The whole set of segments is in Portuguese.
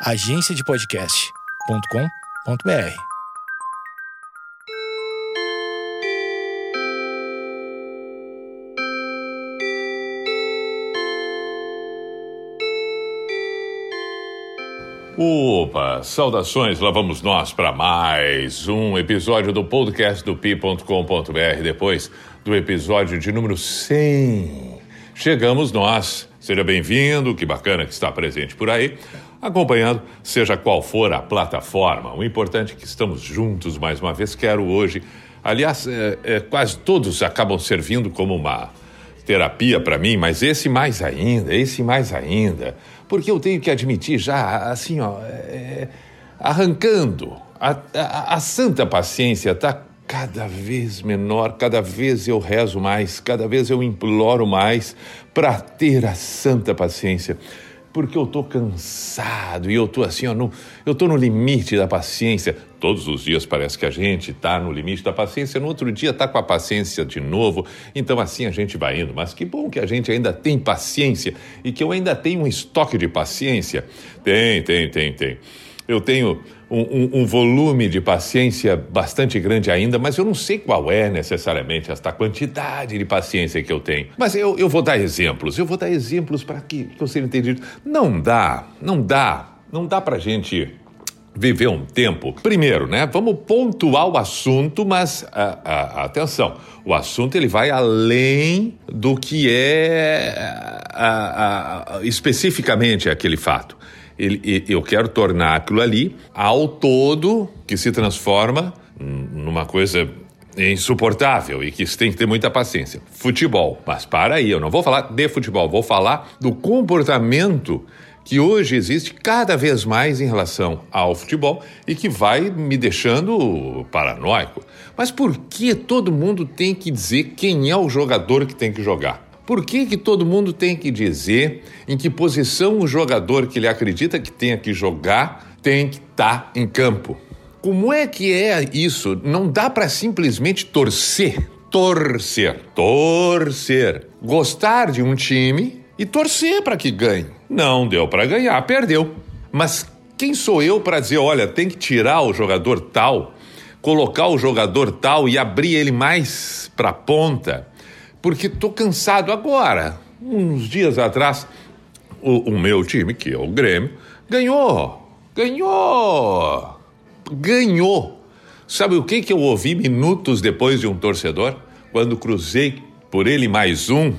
agenciadepodcast.com.br. Opa, saudações, lá vamos nós para mais um episódio do podcast do pi.com.br, depois do episódio de número 100. Chegamos nós, seja bem-vindo, que bacana que está presente por aí, acompanhando, seja qual for a plataforma. O importante é que estamos juntos mais uma vez. Quero hoje, aliás, é, é, quase todos acabam servindo como uma terapia para mim, mas esse mais ainda, esse mais ainda, porque eu tenho que admitir já, assim, ó, é, arrancando, a, a, a santa paciência está cada vez menor, cada vez eu rezo mais, cada vez eu imploro mais para ter a santa paciência porque eu tô cansado e eu tô assim, ó, no, eu tô no limite da paciência. Todos os dias parece que a gente tá no limite da paciência, no outro dia tá com a paciência de novo. Então assim a gente vai indo, mas que bom que a gente ainda tem paciência e que eu ainda tenho um estoque de paciência. Tem, tem, tem, tem. Eu tenho um, um, um, volume de paciência bastante grande ainda, mas eu não sei qual é necessariamente esta quantidade de paciência que eu tenho. Mas eu, eu vou dar exemplos, eu vou dar exemplos para que, que eu seja entendido. Não dá, não dá, não dá para gente viver um tempo. Primeiro, né? Vamos pontuar o assunto, mas a, a, atenção, o assunto ele vai além do que é a, especificamente aquele fato ele, eu quero tornar aquilo ali ao todo que se transforma numa coisa insuportável e que você tem que ter muita paciência. Futebol. Mas para aí, eu não vou falar de futebol, vou falar do comportamento que hoje existe cada vez mais em relação ao futebol e que vai me deixando paranoico. Mas por que todo mundo tem que dizer quem é o jogador que tem que jogar? Por que, que todo mundo tem que dizer em que posição o jogador que ele acredita que tenha que jogar tem que estar tá em campo? Como é que é isso? Não dá para simplesmente torcer, torcer, torcer, gostar de um time e torcer para que ganhe. Não deu para ganhar, perdeu. Mas quem sou eu para dizer, olha, tem que tirar o jogador tal, colocar o jogador tal e abrir ele mais para ponta? Porque estou cansado agora. Uns dias atrás, o, o, meu time, que é o Grêmio, ganhou, ganhou, ganhou. Sabe o que, que eu ouvi minutos depois de um torcedor? Quando cruzei por ele mais um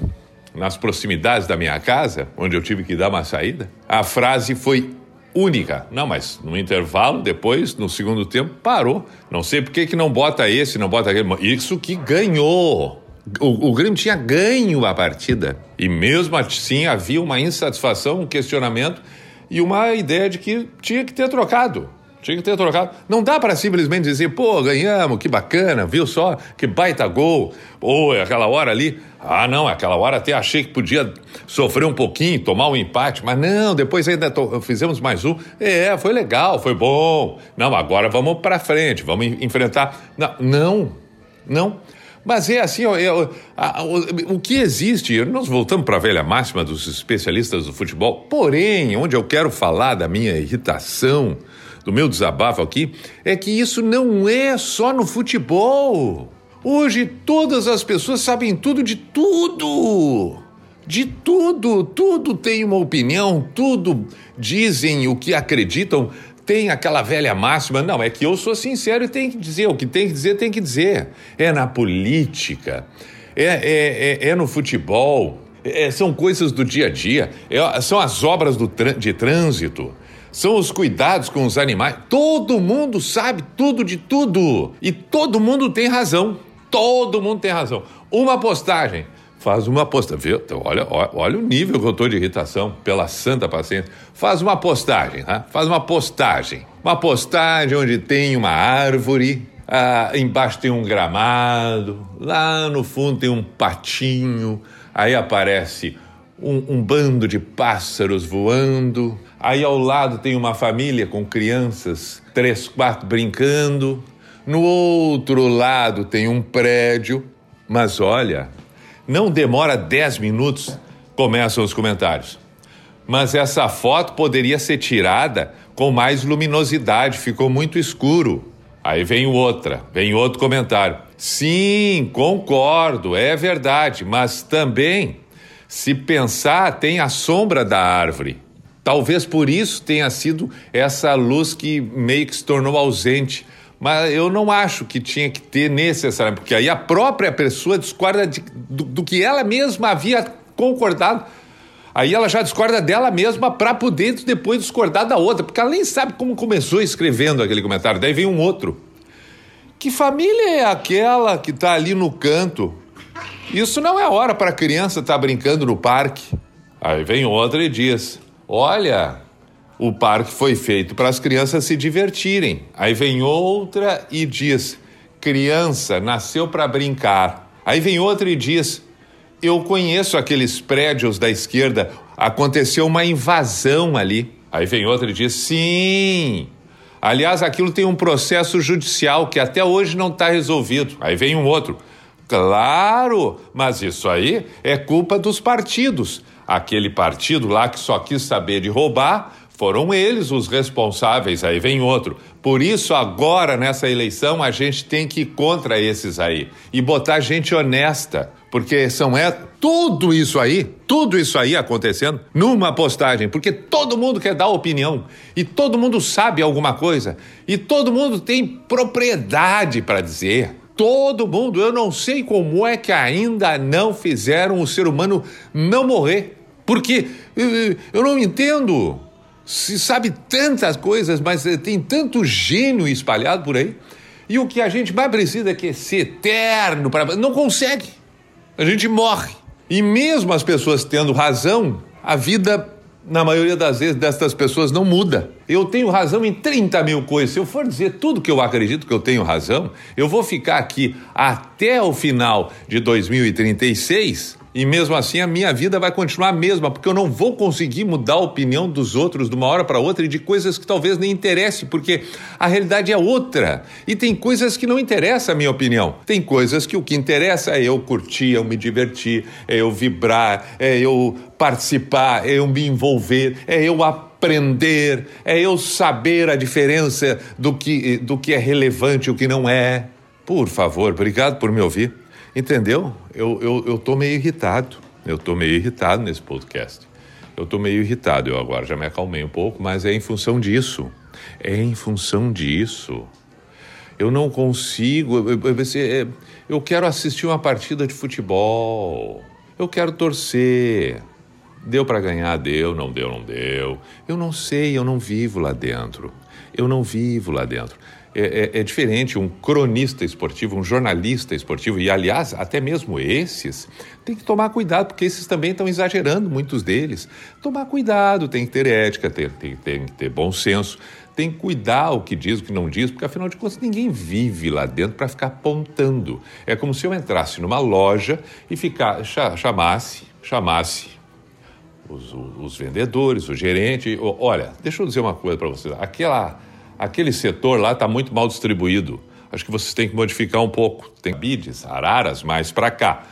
nas proximidades da minha casa, onde eu tive que dar uma saída, a frase foi única. Não, mas no intervalo, depois, no segundo tempo, parou. Não sei por que, que não bota esse, não bota aquele. Isso que ganhou. O, o Grêmio tinha ganho a partida e mesmo assim havia uma insatisfação, um questionamento e uma ideia de que tinha que ter trocado. Tinha que ter trocado. Não dá para simplesmente dizer, pô, ganhamos, que bacana, viu só, que baita gol. Pô, aquela hora ali. Ah, não, aquela hora até achei que podia sofrer um pouquinho, tomar um empate, mas não, depois ainda fizemos mais um. É, foi legal, foi bom. Não, agora vamos para frente, vamos enfrentar. Não, não. não. Mas é assim, ó, é, a, o, o que existe, nós voltamos para a velha máxima dos especialistas do futebol, porém, onde eu quero falar da minha irritação, do meu desabafo aqui, é que isso não é só no futebol. Hoje todas as pessoas sabem tudo de tudo. De tudo, tudo tem uma opinião, tudo dizem o que acreditam, tem aquela velha máxima, não, é que eu sou sincero e tenho que dizer, o que tem que dizer, tem que dizer. É na política, é, é, é, é no futebol, é, são coisas do dia a dia, é, são as obras de trânsito, são os cuidados com os animais. Todo mundo sabe tudo de tudo e todo mundo tem razão. Todo mundo tem razão. Uma postagem faz uma postagem. Então, olha, olha o nível que eu estou de irritação, pela santa paciência. Faz uma postagem, né? faz uma postagem. Uma postagem onde tem uma árvore, ah, embaixo tem um gramado, lá no fundo tem um patinho, aí aparece um, um bando de pássaros voando, aí ao lado tem uma família com crianças, três, quatro brincando, no outro lado tem um prédio, mas olha, não demora 10 minutos, começam os comentários. mas essa foto poderia ser tirada com mais luminosidade, ficou muito escuro. Aí vem outra, vem outro comentário. Sim, concordo, é verdade, mas também, se pensar, tem a sombra da árvore. Talvez por isso tenha sido essa luz que meio que se tornou ausente. Mas eu não acho que tinha que ter necessariamente, porque aí a própria pessoa discorda de, do, do que ela mesma havia concordado. Aí ela já discorda dela mesma para poder depois discordar da outra, porque ela nem sabe como começou escrevendo aquele comentário. Daí vem um outro. Que família é aquela que está ali no canto? Isso não é hora para a criança estar tá brincando no parque. Aí vem outra e diz: Olha, o parque foi feito para as crianças se divertirem. Aí vem outra e diz: criança nasceu para brincar. Aí vem outra e diz: eu conheço aqueles prédios da esquerda, aconteceu uma invasão ali. Aí vem outra e diz: sim. Aliás, aquilo tem um processo judicial que até hoje não está resolvido. Aí vem um outro. Claro, mas isso aí é culpa dos partidos. Aquele partido lá que só quis saber de roubar foram eles os responsáveis, aí vem outro. Por isso, agora nessa eleição, a gente tem que ir contra esses aí e botar gente honesta, porque são é tudo isso aí, tudo isso aí acontecendo numa postagem, porque todo mundo quer dar opinião e todo mundo sabe alguma coisa e todo mundo tem propriedade para dizer. Todo mundo, eu não sei como é que ainda não fizeram o ser humano não morrer. Porque eu não entendo se sabe tantas coisas, mas eh, tem tanto gênio espalhado por aí. E o que a gente mais precisa é que ser eterno para não consegue. A gente morre. E mesmo as pessoas tendo razão, a vida na maioria das vezes destas pessoas não muda. Eu tenho razão em 30 mil coisas. Se eu for dizer tudo que eu acredito que eu tenho razão, eu vou ficar aqui até o final de 2036 e mesmo assim a minha vida vai continuar a mesma, porque eu não vou conseguir mudar a opinião dos outros de uma hora para outra e de coisas que talvez nem interessem, porque a realidade é outra. E tem coisas que não interessam a minha opinião. Tem coisas que o que interessa é eu curtir, eu me divertir, é eu vibrar, é eu participar, é eu me envolver, é eu aprender, é eu saber a diferença do que, do que é relevante e o que não é. Por favor, obrigado por me ouvir. Entendeu? Eu, eu, eu tô meio irritado. Eu tô meio irritado nesse podcast. Eu tô meio irritado. Eu agora já me acalmei um pouco, mas é em função disso. É em função disso. Eu não consigo. Eu, eu, eu quero assistir uma partida de futebol. Eu quero torcer. Deu para ganhar? Deu, não deu, não deu. Eu não sei, eu não vivo lá dentro. Eu não vivo lá dentro é, é, é, diferente. Um cronista esportivo, um jornalista esportivo, e aliás, até mesmo esses, tem que tomar cuidado, porque esses também estão exagerando, muitos deles. Tomar cuidado, tem que ter ética, tem, tem, tem que ter bom senso, tem que cuidar o que diz, o que não diz, porque afinal de contas ninguém vive lá dentro para ficar apontando. É como se eu entrasse numa loja e ficar, chamasse, chamasse os, os vendedores, o gerente. Olha, deixa eu dizer uma coisa para vocês. Aquela aquele setor lá está muito mal distribuído. Acho que vocês têm que modificar um pouco. Tem bides, araras mais para cá.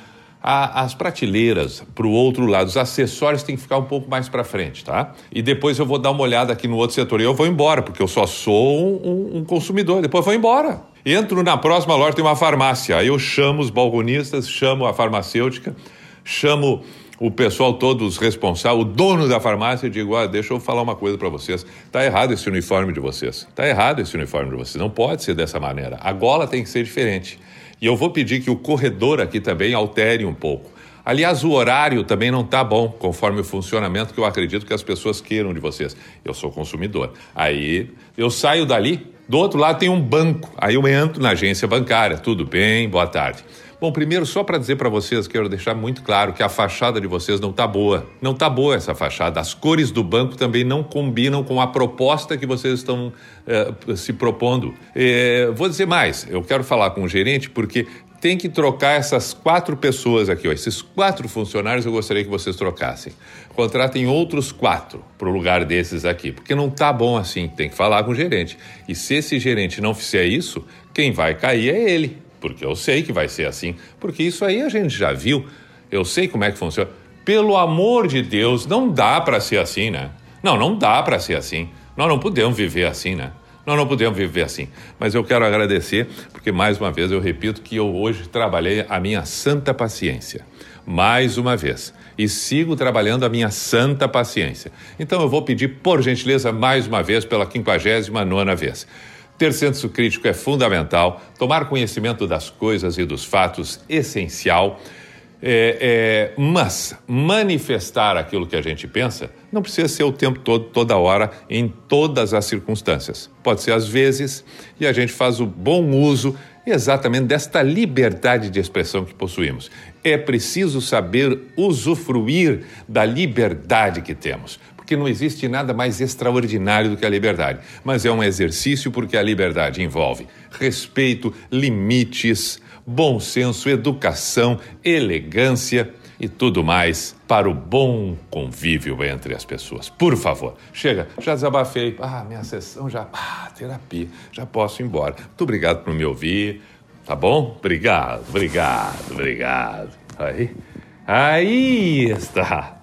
as prateleiras para o outro lado, os acessórios têm que ficar um pouco mais para frente, tá? E depois eu vou dar uma olhada aqui no outro setor e eu vou embora, porque eu só sou um, um consumidor. Depois eu vou embora. Entro na próxima loja, tem uma farmácia. Aí eu chamo os balconistas, chamo a farmacêutica, chamo o pessoal todo, os responsáveis, o dono da farmácia, digo, ah, deixa eu falar uma coisa para vocês. Está errado esse uniforme de vocês. Está errado esse uniforme de vocês. Não pode ser dessa maneira. A gola tem que ser diferente. E eu vou pedir que o corredor aqui também altere um pouco. Aliás, o horário também não está bom, conforme o funcionamento que eu acredito que as pessoas queiram de vocês. Eu sou consumidor. Aí eu saio dali, do outro lado tem um banco. Aí eu entro na agência bancária. Tudo bem? Boa tarde. Bom, primeiro, só para dizer para vocês, quero deixar muito claro que a fachada de vocês não está boa. Não está boa essa fachada. As cores do banco também não combinam com a proposta que vocês estão eh, se propondo. Eh, vou dizer mais, eu quero falar com o gerente porque tem que trocar essas quatro pessoas aqui, ó, esses quatro funcionários eu gostaria que vocês trocassem. Contratem outros quatro para o lugar desses aqui, porque não tá bom assim, tem que falar com o gerente. E se esse gerente não fizer isso, quem vai cair é ele porque eu sei que vai ser assim, porque isso aí a gente já viu, eu sei como é que funciona. Pelo amor de Deus, não dá para ser assim, né? Não, não dá para ser assim. Nós não podemos viver assim, né? Nós não podemos viver assim. Mas eu quero agradecer, porque mais uma vez eu repito que eu hoje trabalhei a minha santa paciência. Mais uma vez. E sigo trabalhando a minha santa paciência. Então eu vou pedir, por gentileza, mais uma vez, pela 59 vez. Ter senso crítico é fundamental, tomar conhecimento das coisas e dos fatos essencial. É, é, mas manifestar aquilo que a gente pensa não precisa ser o tempo todo, toda hora, em todas as circunstâncias. Pode ser às vezes, e a gente faz o bom uso exatamente desta liberdade de expressão que possuímos. É preciso saber usufruir da liberdade que temos porque não existe nada mais extraordinário do que a liberdade. Mas é um exercício porque a liberdade envolve respeito, limites, bom senso, educação, elegância e tudo mais para o bom convívio entre as pessoas. Por favor, chega, já desabafei. Ah, minha sessão já. Ah, terapia, já posso ir embora. Muito obrigado por me ouvir, tá bom? Obrigado, obrigado, obrigado. Aí, aí está.